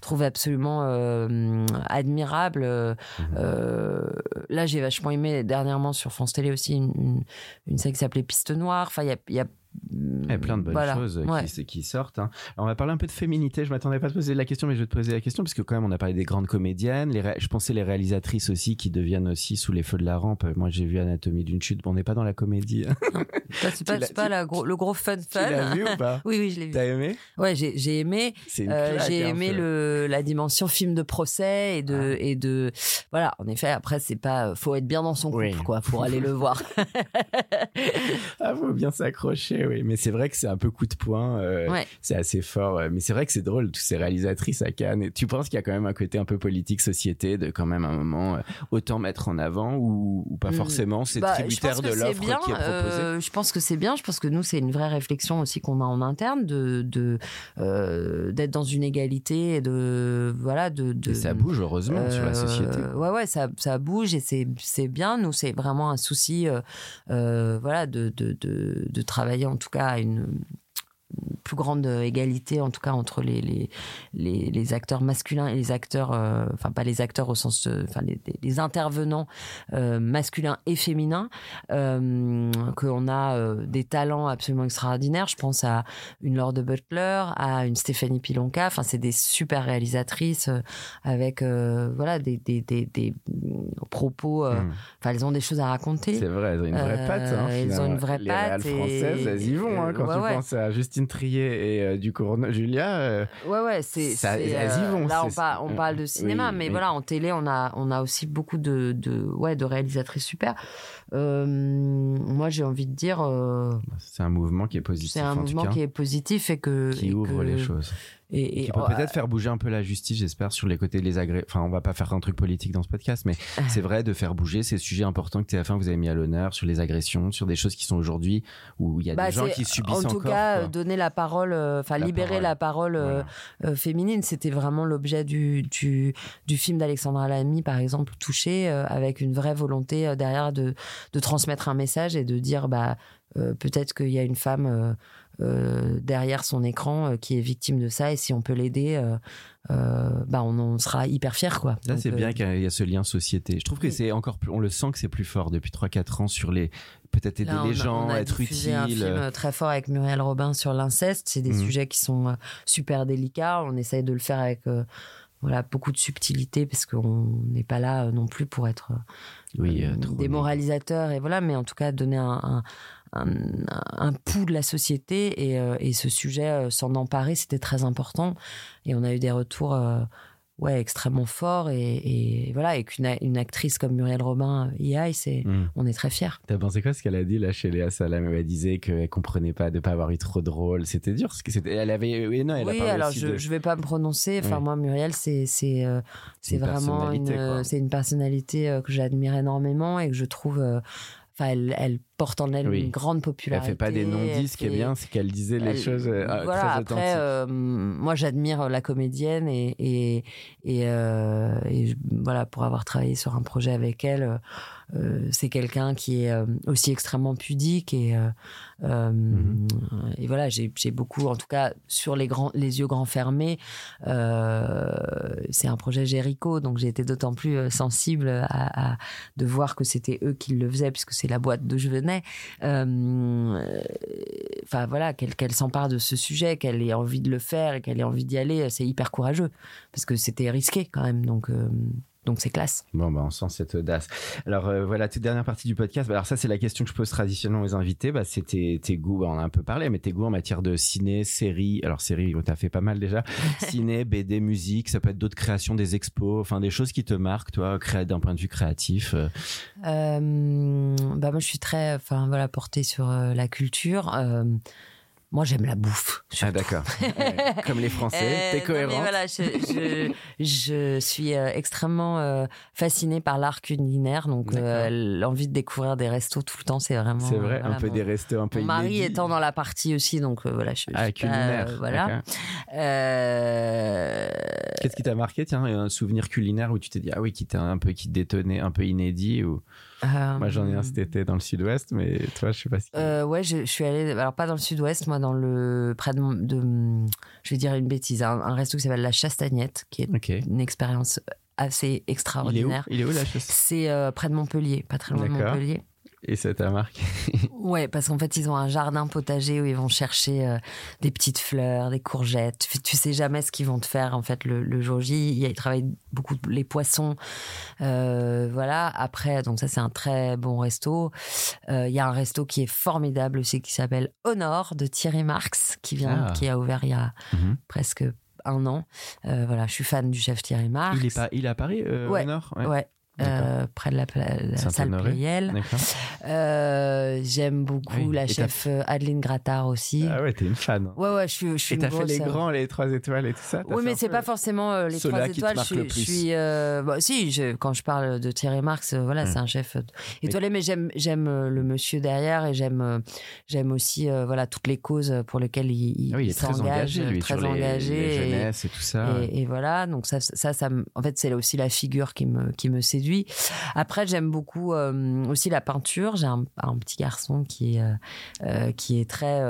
trouve absolument euh, admirables. Euh, Mhm. euh, là, j'ai vachement aimé dernièrement sur France Télé aussi une, une, une série qui s'appelait Piste Noire. Enfin, il y a, il y a A plein de bonnes voilà, choses ouais. qui, qui sortent. hein. Alors, on va parler un peu de féminité. Je m'attendais pas à te poser la question, mais je vais te poser la question parce que quand même, on a parlé des grandes comédiennes. Les Je pensais les réalisatrices aussi qui deviennent aussi sous les feux de la rampe. Moi, j'ai vu Anatomie d'une chute. Bon, on n'est pas dans la comédie. C'est pas, pas tu- la gros- le gros fun tu fun. l'as vu ou pas Oui, oui, je l'ai vu. T'as aimé? Ouais, j'ai j'ai aimé. Euh, j'ai hein, aimé ce- le, la dimension film de procès et de, et de voilà. En effet, après c'est pas, faut être bien dans son couple Oui. quoi pour aller le voir. Ah, faut bien s'accrocher, oui. Mais c'est vrai que c'est un peu coup de poing. euh, Ouais. C'est assez fort. euh, Mais c'est vrai que c'est drôle, toutes ces réalisatrices à Cannes. Et tu penses qu'il y a quand même un côté un peu politique, société, de quand même un moment euh, autant mettre en avant ou, ou pas Mm. forcément C'est Bah, tributaire de l'offre qui bien, est proposée? euh, je pense que c'est bien. Je pense que nous, c'est une vraie réflexion aussi qu'on a en interne de d'être dans une égalité et de voilà de, de Et ça bouge heureusement sur la société. Ouais, ouais, ça, ça bouge et c'est, c'est bien. Nous, c'est vraiment un souci, voilà, de, de, de, de travailler en tout cas une plus grande égalité, en tout cas entre les, les, les, les acteurs masculins et les acteurs, euh, enfin pas les acteurs au sens, euh, enfin les, intervenants euh, masculins et féminins, euh, qu'on a euh, des talents absolument extraordinaires. Je pense à une Laure de Butler, à une Stéphanie Pilonka. Enfin, c'est des super réalisatrices euh, avec euh, voilà des, des, des, des propos. euh, Mm. Enfin, elles ont des choses à raconter. C'est vrai, elles ont une vraie Euh, patte. Hein, elles ont finalement. une vraie Les patte et- françaises, elles y vont. Hein, quand Ouais, tu ouais. penses à Justine Trier et euh, du Corona Julia. euh, Ouais, ouais, c'est. Euh, Là, on, par- on parle de cinéma, oui, mais oui. voilà, en télé, on a, on a aussi beaucoup de, de, ouais, de réalisatrices super. Euh, moi, j'ai envie de dire, c'est un mouvement qui est positif. c'est un en tout mouvement cas, qui est positif et que. qui ouvre que- les choses. Et, et- qui peut oh, peut-être faire bouger un peu la justice, j'espère, sur les côtés des agré... Enfin, on va pas faire un truc politique dans ce podcast, mais Ah. c'est vrai de faire bouger ces sujets importants que TF1 vous avez mis à l'honneur sur les agressions, sur des choses qui sont aujourd'hui où il y a bah, des gens c'est- qui subissent en tout encore. cas, quoi. euh, donner la parole, euh, enfin libérer parole. la parole euh, Voilà. euh, féminine, c'était vraiment l'objet du, du, du film d'Alexandra Lamy, par exemple, Touché, euh, avec une vraie volonté euh, derrière de, de transmettre un message et de dire, bah, euh, peut-être qu'il y a une femme euh, euh, derrière son écran euh, qui est victime de ça, et si on peut l'aider, euh, euh, bah, on en sera hyper fiers, quoi. Donc, c'est euh, bien qu'il y a ce lien société. Je trouve que oui. c'est encore plus, on le sent que c'est plus fort depuis 3-4 ans sur les, peut-être aider Là, a- les gens, on a être utile. un film euh, très fort avec Muriel Robin sur l'inceste. C'est des Mhm. sujets qui sont euh, super délicats. On essaye de le faire avec euh, voilà beaucoup de subtilité parce qu'on n'est pas là euh, non plus pour être euh, Oui, euh, euh, moralisateurs et voilà, mais en tout cas donner un, un, un, un pouls de la société et, euh, et ce sujet euh, s'en emparer, c'était très important. Et on a eu des retours. euh, Ouais, extrêmement forts et, et voilà, et qu'une une actrice comme Muriel Robin y aille, c'est, Mm. on est très fiers. T'as pensé quoi ce qu'elle a dit là chez Léa Salam? Elle disait qu'elle comprenait pas de pas avoir eu trop de rôle. C'était dur. parce que c'était- Elle avait, oui, non, elle a oui, parlé alors aussi je, de- je vais pas me prononcer. Enfin, Oui. moi, Muriel, c'est vraiment une, c'est une personnalité que j'admire énormément et que je trouve. Enfin, elle, elle porte en elle Oui. une grande Elle popularité. fait pas des non-dits, ce qui est bien, c'est qu'elle disait les elle- choses euh, voilà, très après, euh, moi j'admire la comédienne et, et, et, euh, et voilà, pour avoir travaillé sur un projet avec elle, euh, c'est quelqu'un qui est aussi extrêmement pudique et, et voilà, j'ai beaucoup, en tout cas sur les, grands, les yeux grands fermés, c'est un projet Jéricho, donc j'ai été d'autant plus sensible à, à- de voir que c'était eux qui le faisaient puisque c'est la boîte d'où je Euh, voilà, qu'elle s'empare de ce sujet, qu'elle ait envie de le faire et qu'elle ait envie d'y aller, c'est hyper courageux. Parce que c'était risqué quand même, euh, donc c'est classe. Bon, bah, on sent cette audace. Alors, euh, voilà, toute dernière partie du podcast. Bah, alors, ça, c'est la question que je pose traditionnellement aux invités. Bah, c'est tes, tes goûts, bah, on en a un peu parlé, mais tes goûts en matière de ciné, série. Alors, série, on t'a fait pas mal déjà. ciné, BD, musique, ça peut être d'autres créations, des expos, enfin, des choses qui te marquent, toi, d'un point de vue créatif. euh. Euh, bah moi je suis très, enfin voilà, portée sur euh, la culture. Moi j'aime la bouffe. Ah, d'accord. Comme les Français, Euh, t'es voilà, je, je, je suis euh, extrêmement euh, fascinée par l'art culinaire, donc euh, l'envie de découvrir des restos tout le temps, c'est vraiment. C'est vrai, voilà, un peu mon- des restos un peu Mon mari inédits. étant dans la partie aussi, donc euh, voilà, je, Ah, culinaire. voilà. Qu'est-ce qui t'a marqué, tiens, un souvenir culinaire où tu t'es dit, ah oui, qui t'a un peu, qui te détonnait, un peu inédit ou... euh, Moi, j'en ai un cet été dans le sud-ouest, mais toi, je sais pas si... Euh, ouais, je, je suis allée, alors pas dans le sud-ouest, moi dans le, près de, de je vais dire une bêtise, un, un resto qui s'appelle La Chastagnette, qui est. Il une expérience assez est où extraordinaire. Il est où la chasse C'est euh, près de Montpellier, pas très loin de. Montpellier. Et ça t'a marqué Ouais, parce qu'en fait, ils ont un jardin potager où ils vont chercher euh, des petites fleurs, des courgettes. Tu, sais jamais ce qu'ils vont te faire, en fait, le, le jour J. Ils travaillent beaucoup les poissons. Euh, voilà. Après, donc ça, c'est un très bon resto. Euh, Il y a un resto qui est formidable aussi, qui s'appelle Honor, de Thierry Marx, qui vient, Ah. qui a ouvert il y a Mhm. presque un an. Euh, voilà, je suis fan du chef Thierry Marx. Il est pas, il est à Paris, euh, Ouais. au nord Ouais. Euh, près de la, la salle. Pleyel. Euh, J'aime beaucoup Oui, la et chef euh, Adeline Grattard aussi. Ah ouais, t'es une fan. hein. Ouais, ouais, je suis, je suis Et t'as fait les euh, grands, les trois étoiles et tout ça? Oui, mais c'est pas forcément euh, les trois étoiles. Je le je suis euh, bah, si, je- quand je parle de Thierry Marx, voilà, Hmm. c'est un chef étoilé, mais j'aime, j'aime le monsieur derrière et j'aime, j'aime aussi, voilà, toutes les causes pour lesquelles il, oui, il est très engagé, lui, très sur les, engagé. les et- jeunesses et tout ça. et, et voilà, donc ça, ça, ça, en fait, c'est aussi la figure qui me, qui me séduit. Après, j'aime beaucoup euh, aussi la peinture. J'ai un, un petit garçon qui est, euh, euh, qui est très,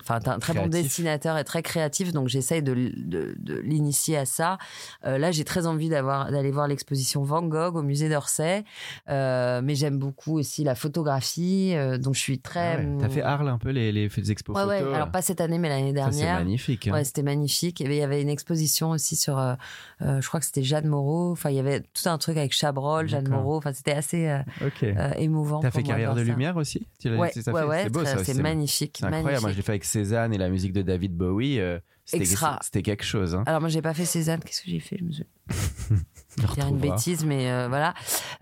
enfin, un très bon dessinateur et très créatif. Donc, j'essaye de, l- de, de l'initier à ça. Là, j'ai très envie d'avoir, d'aller voir l'exposition Van Gogh au musée d'Orsay. Mais j'aime beaucoup aussi la photographie. donc, je suis très. Ah ouais. T'as fait Arles un peu les, les expos Ouais, ouais. photos Alors, pas cette année, mais l'année Ça, c'est dernière. magnifique. hein. Ouais, c'était magnifique. Et il y avait une exposition aussi sur, je crois que c'était Jeanne Moreau. Enfin, il y avait tout un truc avec Chabrol, Jeanne. Moreau. Enfin, c'était assez euh, ok. euh, émouvant. T'as fait moi Carrière de ça. Lumière aussi Tu Ouais, ouais, ouais, C'est beau ça. c'est magnifique. C'est incroyable. Moi, je l'ai fait avec Cézanne et la musique de David Bowie. euh, C'était Extra. c'était quelque chose. Hein. Alors moi j'ai pas fait Cézanne, qu'est-ce que j'ai fait Je me suis On dire une bêtise, mais euh, voilà.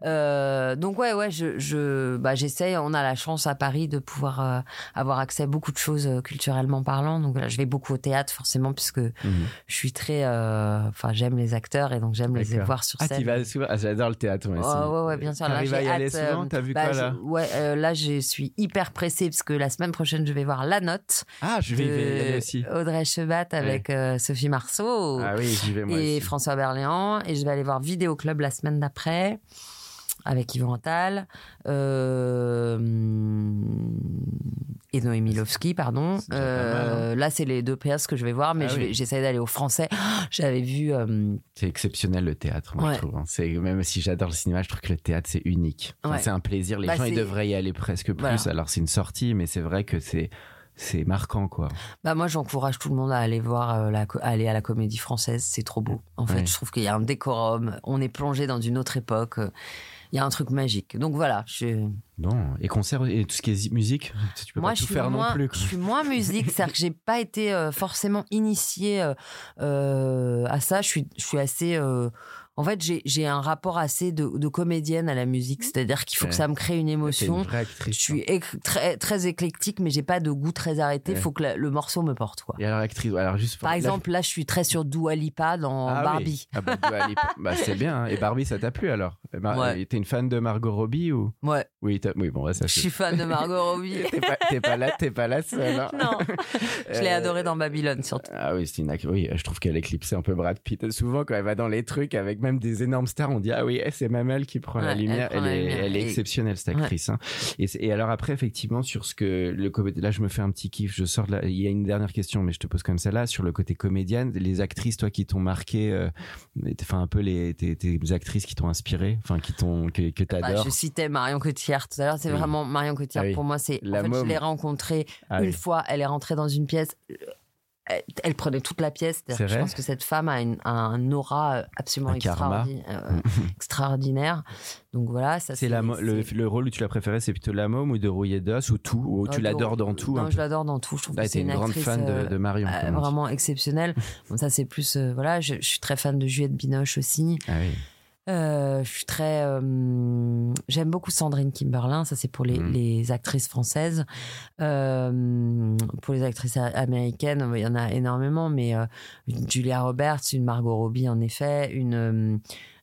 Euh, donc ouais, ouais, je, je, bah, j'essaye. On a la chance à Paris de pouvoir euh, avoir accès à beaucoup de choses culturellement parlant. Donc là, je vais beaucoup au théâtre forcément puisque Mhm. je suis très, enfin, j'aime les acteurs et donc j'aime les voir sur Ah, scène. tu vas souvent. Ah, j'adore le théâtre. moi Ouais, aussi. ouais, ouais, bien sûr. Là, à y aller souvent? T'as vu bah, quoi là? Ouais, là, je suis hyper pressée parce que la semaine prochaine, je vais voir La Note Ah, je vais y aller aussi. Audrey Chebat avec Sophie Marceau Ah oui, j'y vais moi et aussi. François Berléand. Et je vais aller voir Vidéo Club la semaine d'après avec Yvan Attal euh, et Noémie Lovski, pardon. Mal, hein. Euh, là, c'est les deux PS que je vais voir, mais Ah je vais- oui. j'essaie d'aller au français. J'avais vu. euh, C'est exceptionnel le théâtre, moi Ouais. je trouve. hein. Même si j'adore le cinéma, je trouve que le théâtre c'est unique. Enfin, Ouais. C'est un plaisir. Les Bah, gens ils devraient y aller presque plus. Voilà. Alors c'est une sortie, mais c'est vrai que c'est c'est marquant quoi. Bah moi j'encourage tout le monde à aller voir euh, la à aller à la comédie française, c'est trop beau. En fait, Ouais. je trouve qu'il y a un décorum, on est plongé dans une autre époque. euh, Il y a un truc magique. Donc voilà, je Bon, et concert et tout ce qui est musique, tu peux moi pas je tout suis faire moins non plus. quoi. je suis moins musique, c'est-à-dire que j'ai pas été euh, forcément initiée euh, euh, à ça, je suis je suis assez euh, en fait, j'ai un rapport assez de, de comédienne à la musique, c'est-à-dire qu'il faut Ouais. que ça me crée une émotion. vraie actrice. Je suis éc- très très éclectique, mais j'ai pas de goût très arrêté. Il Ouais. faut que la- le morceau me porte, quoi. Et alors actrice, alors juste Par là, exemple, là, je suis très sur Dua Lipa dans Ah oui. Barbie. Ah bah, Dua Lipa. Bah, c'est bien. hein. Et Barbie, ça t'a plu alors? Ouais. T'es une fan de Margot Robbie ou? Ouais, Oui, bon, ça je suis fan de Margot Robbie. T'es pas, pas là, t'es pas là seule. hein. non, je l'ai Euh, adorée dans Babylone surtout. Ah oui, c'est une oui, je trouve qu'elle éclipsait un peu Brad Pitt. Souvent, quand elle va dans les trucs avec même des énormes stars, on dit ah oui, eh, c'est Mamel qui prend la Ouais, lumière. Elle, la est, lumière. elle est Et- exceptionnelle cette actrice. hein. Et, alors après, effectivement, sur ce que le comédien, là, je me fais un petit kiff. Je sors de là. Il y a une dernière question, mais je te pose comme celle-là sur le côté comédienne. Les actrices, toi, qui t'ont marqué, euh, enfin un peu les tes, tes actrices qui t'ont inspiré, enfin qui t'ont que, que Bah, t'adores. je citais Marion Cotillard tout à l'heure. C'est Oui. vraiment Marion Cotillard. Ah oui. Pour moi, c'est. En fait, je l'ai rencontrée Ah une oui. fois. Elle est rentrée dans une pièce. Elle, elle prenait toute la pièce. Je pense que cette femme a, une, a un aura euh, absolument Un euh, extraordinaire. Donc voilà, ça C'est la le, rôle où tu l'as préféré, c'est plutôt la môme ou de rouillé d'os ou tout, ou tu Euh, l'adores dans tout. Non, je l'adore dans tout. Je trouve Ah, que c'est une, une, grande actrice, fan de, de Marion. euh, vraiment exceptionnelle. Bon, ça c'est plus euh, voilà. Je, je suis très fan de Juliette Binoche aussi. Ah oui. Euh, je suis très. euh, J'aime beaucoup Sandrine Kimberlin, ça c'est pour les, Mm. les actrices françaises. Euh, pour les actrices américaines, il y en a énormément, mais Julia Roberts, une Margot Robbie en effet, une,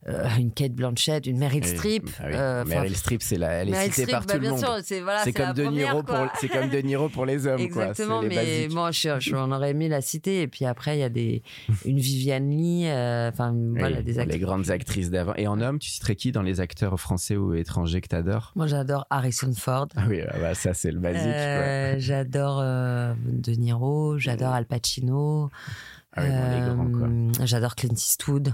euh, une Kate Blanchett, une Meryl. Streep. Ah oui. euh, Meryl Streep, c'est la, elle est Meryl citée par bah, tout le monde. c'est voilà, comme De Niro pour, c'est comme De Niro pour les hommes, Exactement, quoi. Mais moi, je, je en aurais aimé la citer. Et puis après, il y a des, une Viviane Lee, euh, enfin, voilà, Oui, des les grandes actrices d'avant. Et en homme, tu citerais qui dans les acteurs français ou étrangers que t'adores? Moi, j'adore Harrison Ford. Ah oui, ah bah, ça c'est le basique. j'adore De Niro, j'adore Al Pacino. Ah oui, bon, j'adore Clint Eastwood.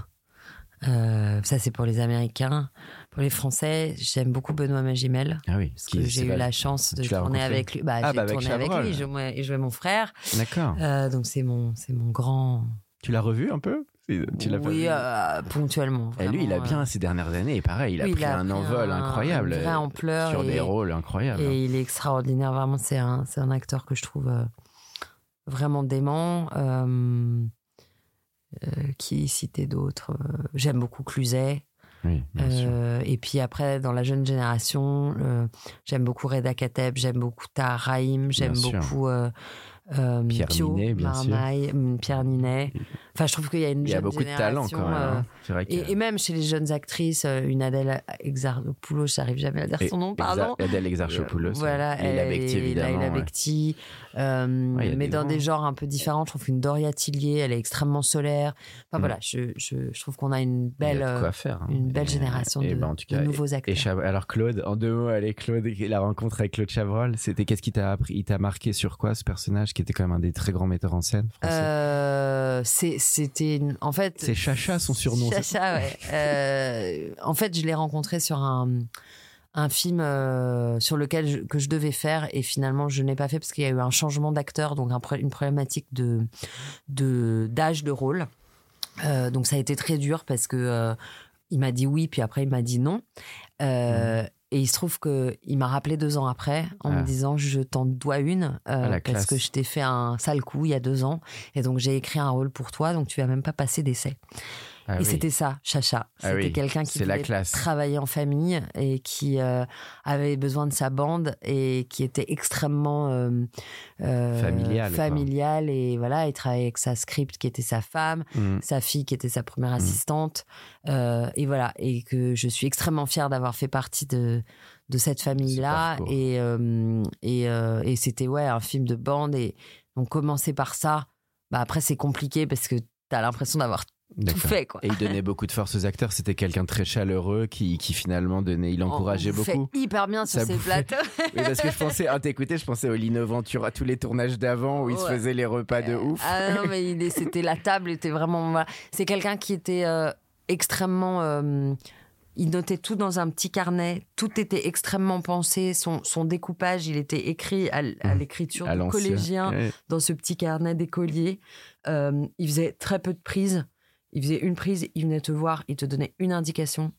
Euh, ça, c'est pour les Américains. Pour les Français, j'aime beaucoup Benoît Magimel. Ah oui, Parce que j'ai eu la chance de tourner avec lui. Bah, Ah, j'ai bah, tourné avec lui. Je jouais- et jouais mon frère. D'accord. Euh, donc, c'est mon, c'est mon grand. Tu l'as revu un peu Tu l'as pas oui, vu euh, ponctuellement. Et lui, il a bien ces dernières années. Et pareil, il a oui, pris un envol un- incroyable. Une ampleur. sur et- des rôles incroyables. Et il est extraordinaire, vraiment. C'est un, un acteur que je trouve vraiment dément. Euh, qui citait d'autres euh, J'aime beaucoup Cluzet. Oui, bien sûr. Euh, et puis après, dans la jeune génération, euh, j'aime beaucoup Reda Kateb, j'aime beaucoup Tahar Rahim, j'aime beaucoup euh, euh, Pierre Pio, Ninet, bien sûr. Marmaille, hum, Pierre Ninet. Enfin, je trouve qu'il y a une Il y a beaucoup de talent quand même. euh, hein. Vrai que- et, et même chez les jeunes actrices, euh, une Adèle Exarchopoulos, j'arrive jamais à dire Et- son nom, Exa- pardon. Adèle Exarchopoulos. Voilà, Et la Becti, et évidemment. Laila ouais. Becti, euh, Ouais, mais des dans grands. des genres un peu différents. Je trouve qu'une Doria Tillier, elle est extrêmement solaire. Enfin Mm. voilà, je, je, je trouve qu'on a une a belle, de euh, quoi faire. hein. une belle Et- génération et de, ben, en tout de cas, nouveaux Et acteurs. Alors Claude, en deux mots, allez Claude, la rencontre avec Claude Chavrol, c'était qu'est-ce qui t'a appris, il t'a marqué sur quoi ce personnage? Qui était quand même un des très grands metteurs en scène français. Euh, c'était en fait C'est Chacha son surnom. Chacha, ouais. Euh, en fait, je l'ai rencontré sur un, un film euh, sur lequel je, que je devais faire et finalement je n'ai pas fait parce qu'il y a eu un changement d'acteur, donc un une problématique de de d'âge de rôle. Donc ça a été très dur parce que il m'a dit oui, puis après il m'a dit non. Euh, Et il se trouve que il m'a rappelé deux ans après en Ah. me disant je t'en dois une euh, Ah, parce que je t'ai fait un sale coup il y a deux ans et donc j'ai écrit un rôle pour toi donc tu vas même pas passer d'essai. Ah et oui. c'était ça, Chacha. Ah C'était oui, quelqu'un qui la classe. travailler en famille et qui euh, avait besoin de sa bande et qui était extrêmement euh, euh, Familial, quoi. familial et voilà, il travaillait avec sa script qui était sa femme, Mm. sa fille qui était sa première Mmh. assistante euh, et voilà et que je suis extrêmement fière d'avoir fait partie de de cette famille là parcours. et euh, et, euh, et c'était ouais un film de bande et donc commencer par ça bah après c'est compliqué parce que t'as l'impression d'avoir tout fait quoi Et il donnait beaucoup de force aux acteurs. C'était quelqu'un de très chaleureux qui, qui finalement donnait, il encourageait On beaucoup. hyper bien sur Ça bouffait. plateaux Oui, parce que je pensais, ah, t'écoutais, je pensais au Lino Ventura, tous les tournages d'avant où il se faisait les repas de ouf. Ah non, mais c'était la table était vraiment. voilà. C'est quelqu'un qui était euh, extrêmement. euh, il notait tout dans un petit carnet. Tout était extrêmement pensé. Son, son découpage, il était écrit à, Mmh. l'écriture du collégien Ouais. dans ce petit carnet d'écolier. Euh, il faisait très peu de prises. Il faisait une prise, il venait te voir, il te donnait une indication.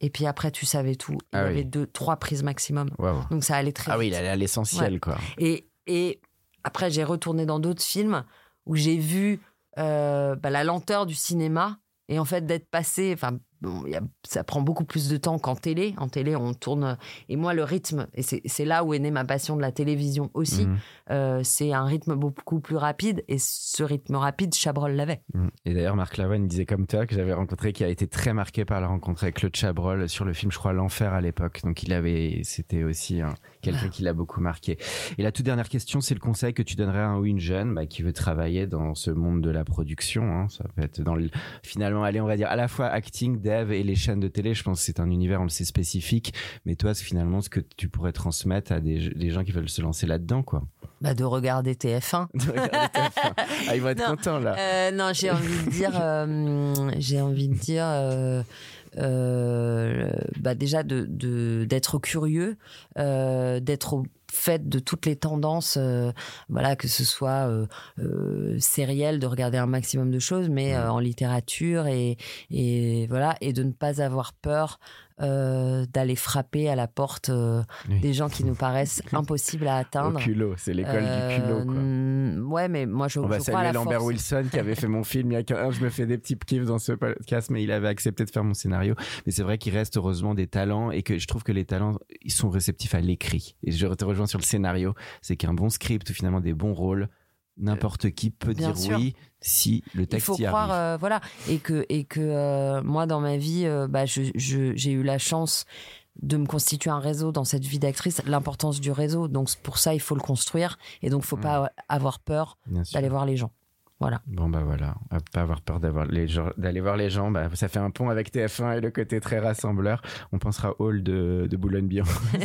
Et puis après, tu savais tout. Il y Ah oui. avait deux, trois prises maximum. Donc ça allait très Ah oui, vite. il allait à l'essentiel, quoi. Et, et après, j'ai retourné dans d'autres films où j'ai vu euh, bah, la lenteur du cinéma Et en fait, d'être passé, enfin, bon, y a- ça prend beaucoup plus de temps qu'en télé. En télé, on tourne. Et moi, le rythme, et c'est là où est née ma passion de la télévision aussi, Mhm. euh, c'est un rythme beaucoup plus rapide. Et ce rythme rapide, Chabrol l'avait. Mhm. Et d'ailleurs, Marc Lavoine disait comme toi que j'avais rencontré, qui a été très marqué par la rencontre avec Claude Chabrol sur le film, je crois, L'Enfer à l'époque. Donc il avait, c'était aussi un- quelqu'un qui l'a beaucoup marqué. Et la toute dernière question, c'est le conseil que tu donnerais à un ou une jeune bah, qui veut travailler dans ce monde de la production. hein. Ça peut être dans le, finalement, allez, on va dire à la fois acting, dev et les chaînes de télé. Je pense que c'est un univers, on le sait, spécifique. Mais toi, c'est finalement ce que tu pourrais transmettre à des, des gens qui veulent se lancer là-dedans, quoi. Bah, de regarder TF1. De regarder TF1. Ah, ils vont être Non, contents là. Euh, non, j'ai envie de dire, euh, j'ai envie de dire, euh, bah déjà de de- d'être curieux, euh, d'être au fait de toutes les tendances, euh, voilà, que ce soit euh, euh, sériel, de regarder un maximum de choses, mais euh, en littérature et et voilà, et de ne pas avoir peur euh, d'aller frapper à la porte euh, Oui. des gens qui nous paraissent impossibles à Au atteindre. culot, c'est l'école du culot, quoi. Euh, ouais, mais moi je, On va je à saluer la Lambert force. Wilson qui avait fait mon film il y a 15 ans. Je me fais des petits kiffs dans ce podcast, mais il avait accepté de faire mon scénario. Mais c'est vrai qu'il reste heureusement des talents et que je trouve que les talents, ils sont réceptifs à l'écrit. Et je te rejoins sur le scénario. C'est qu'un bon script ou finalement des bons rôles, n'importe qui peut bien dire sûr. oui si le il texte faut y croire, arrive. euh, voilà, et que et que euh, moi dans ma vie, euh, bah, je- je- j'ai eu la chance de me constituer un réseau dans cette vie d'actrice. L'importance du réseau, donc pour ça il faut le construire, et donc faut Mm. pas avoir peur d'aller voir les gens. Voilà. Bon bah voilà, à pas avoir peur d'avoir les gens, d'aller voir les gens. Bah, ça fait un pont avec TF1 et le côté très rassembleur. On pensera Hall de, de Boulogne-Billancourt.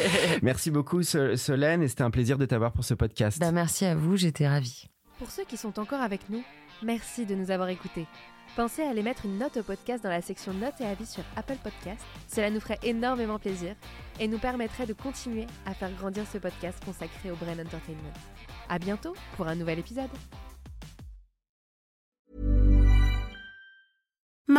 Merci beaucoup Sol- Solène et c'était un plaisir de t'avoir pour ce podcast. Bah, merci à vous, j'étais ravie. Pour ceux qui sont encore avec nous, merci de nous avoir écoutés. Pensez à aller mettre une note au podcast dans la section notes et avis sur Apple Podcast. Cela nous ferait énormément plaisir et nous permettrait de continuer à faire grandir ce podcast consacré au Brain Entertainment. À bientôt pour un nouvel épisode.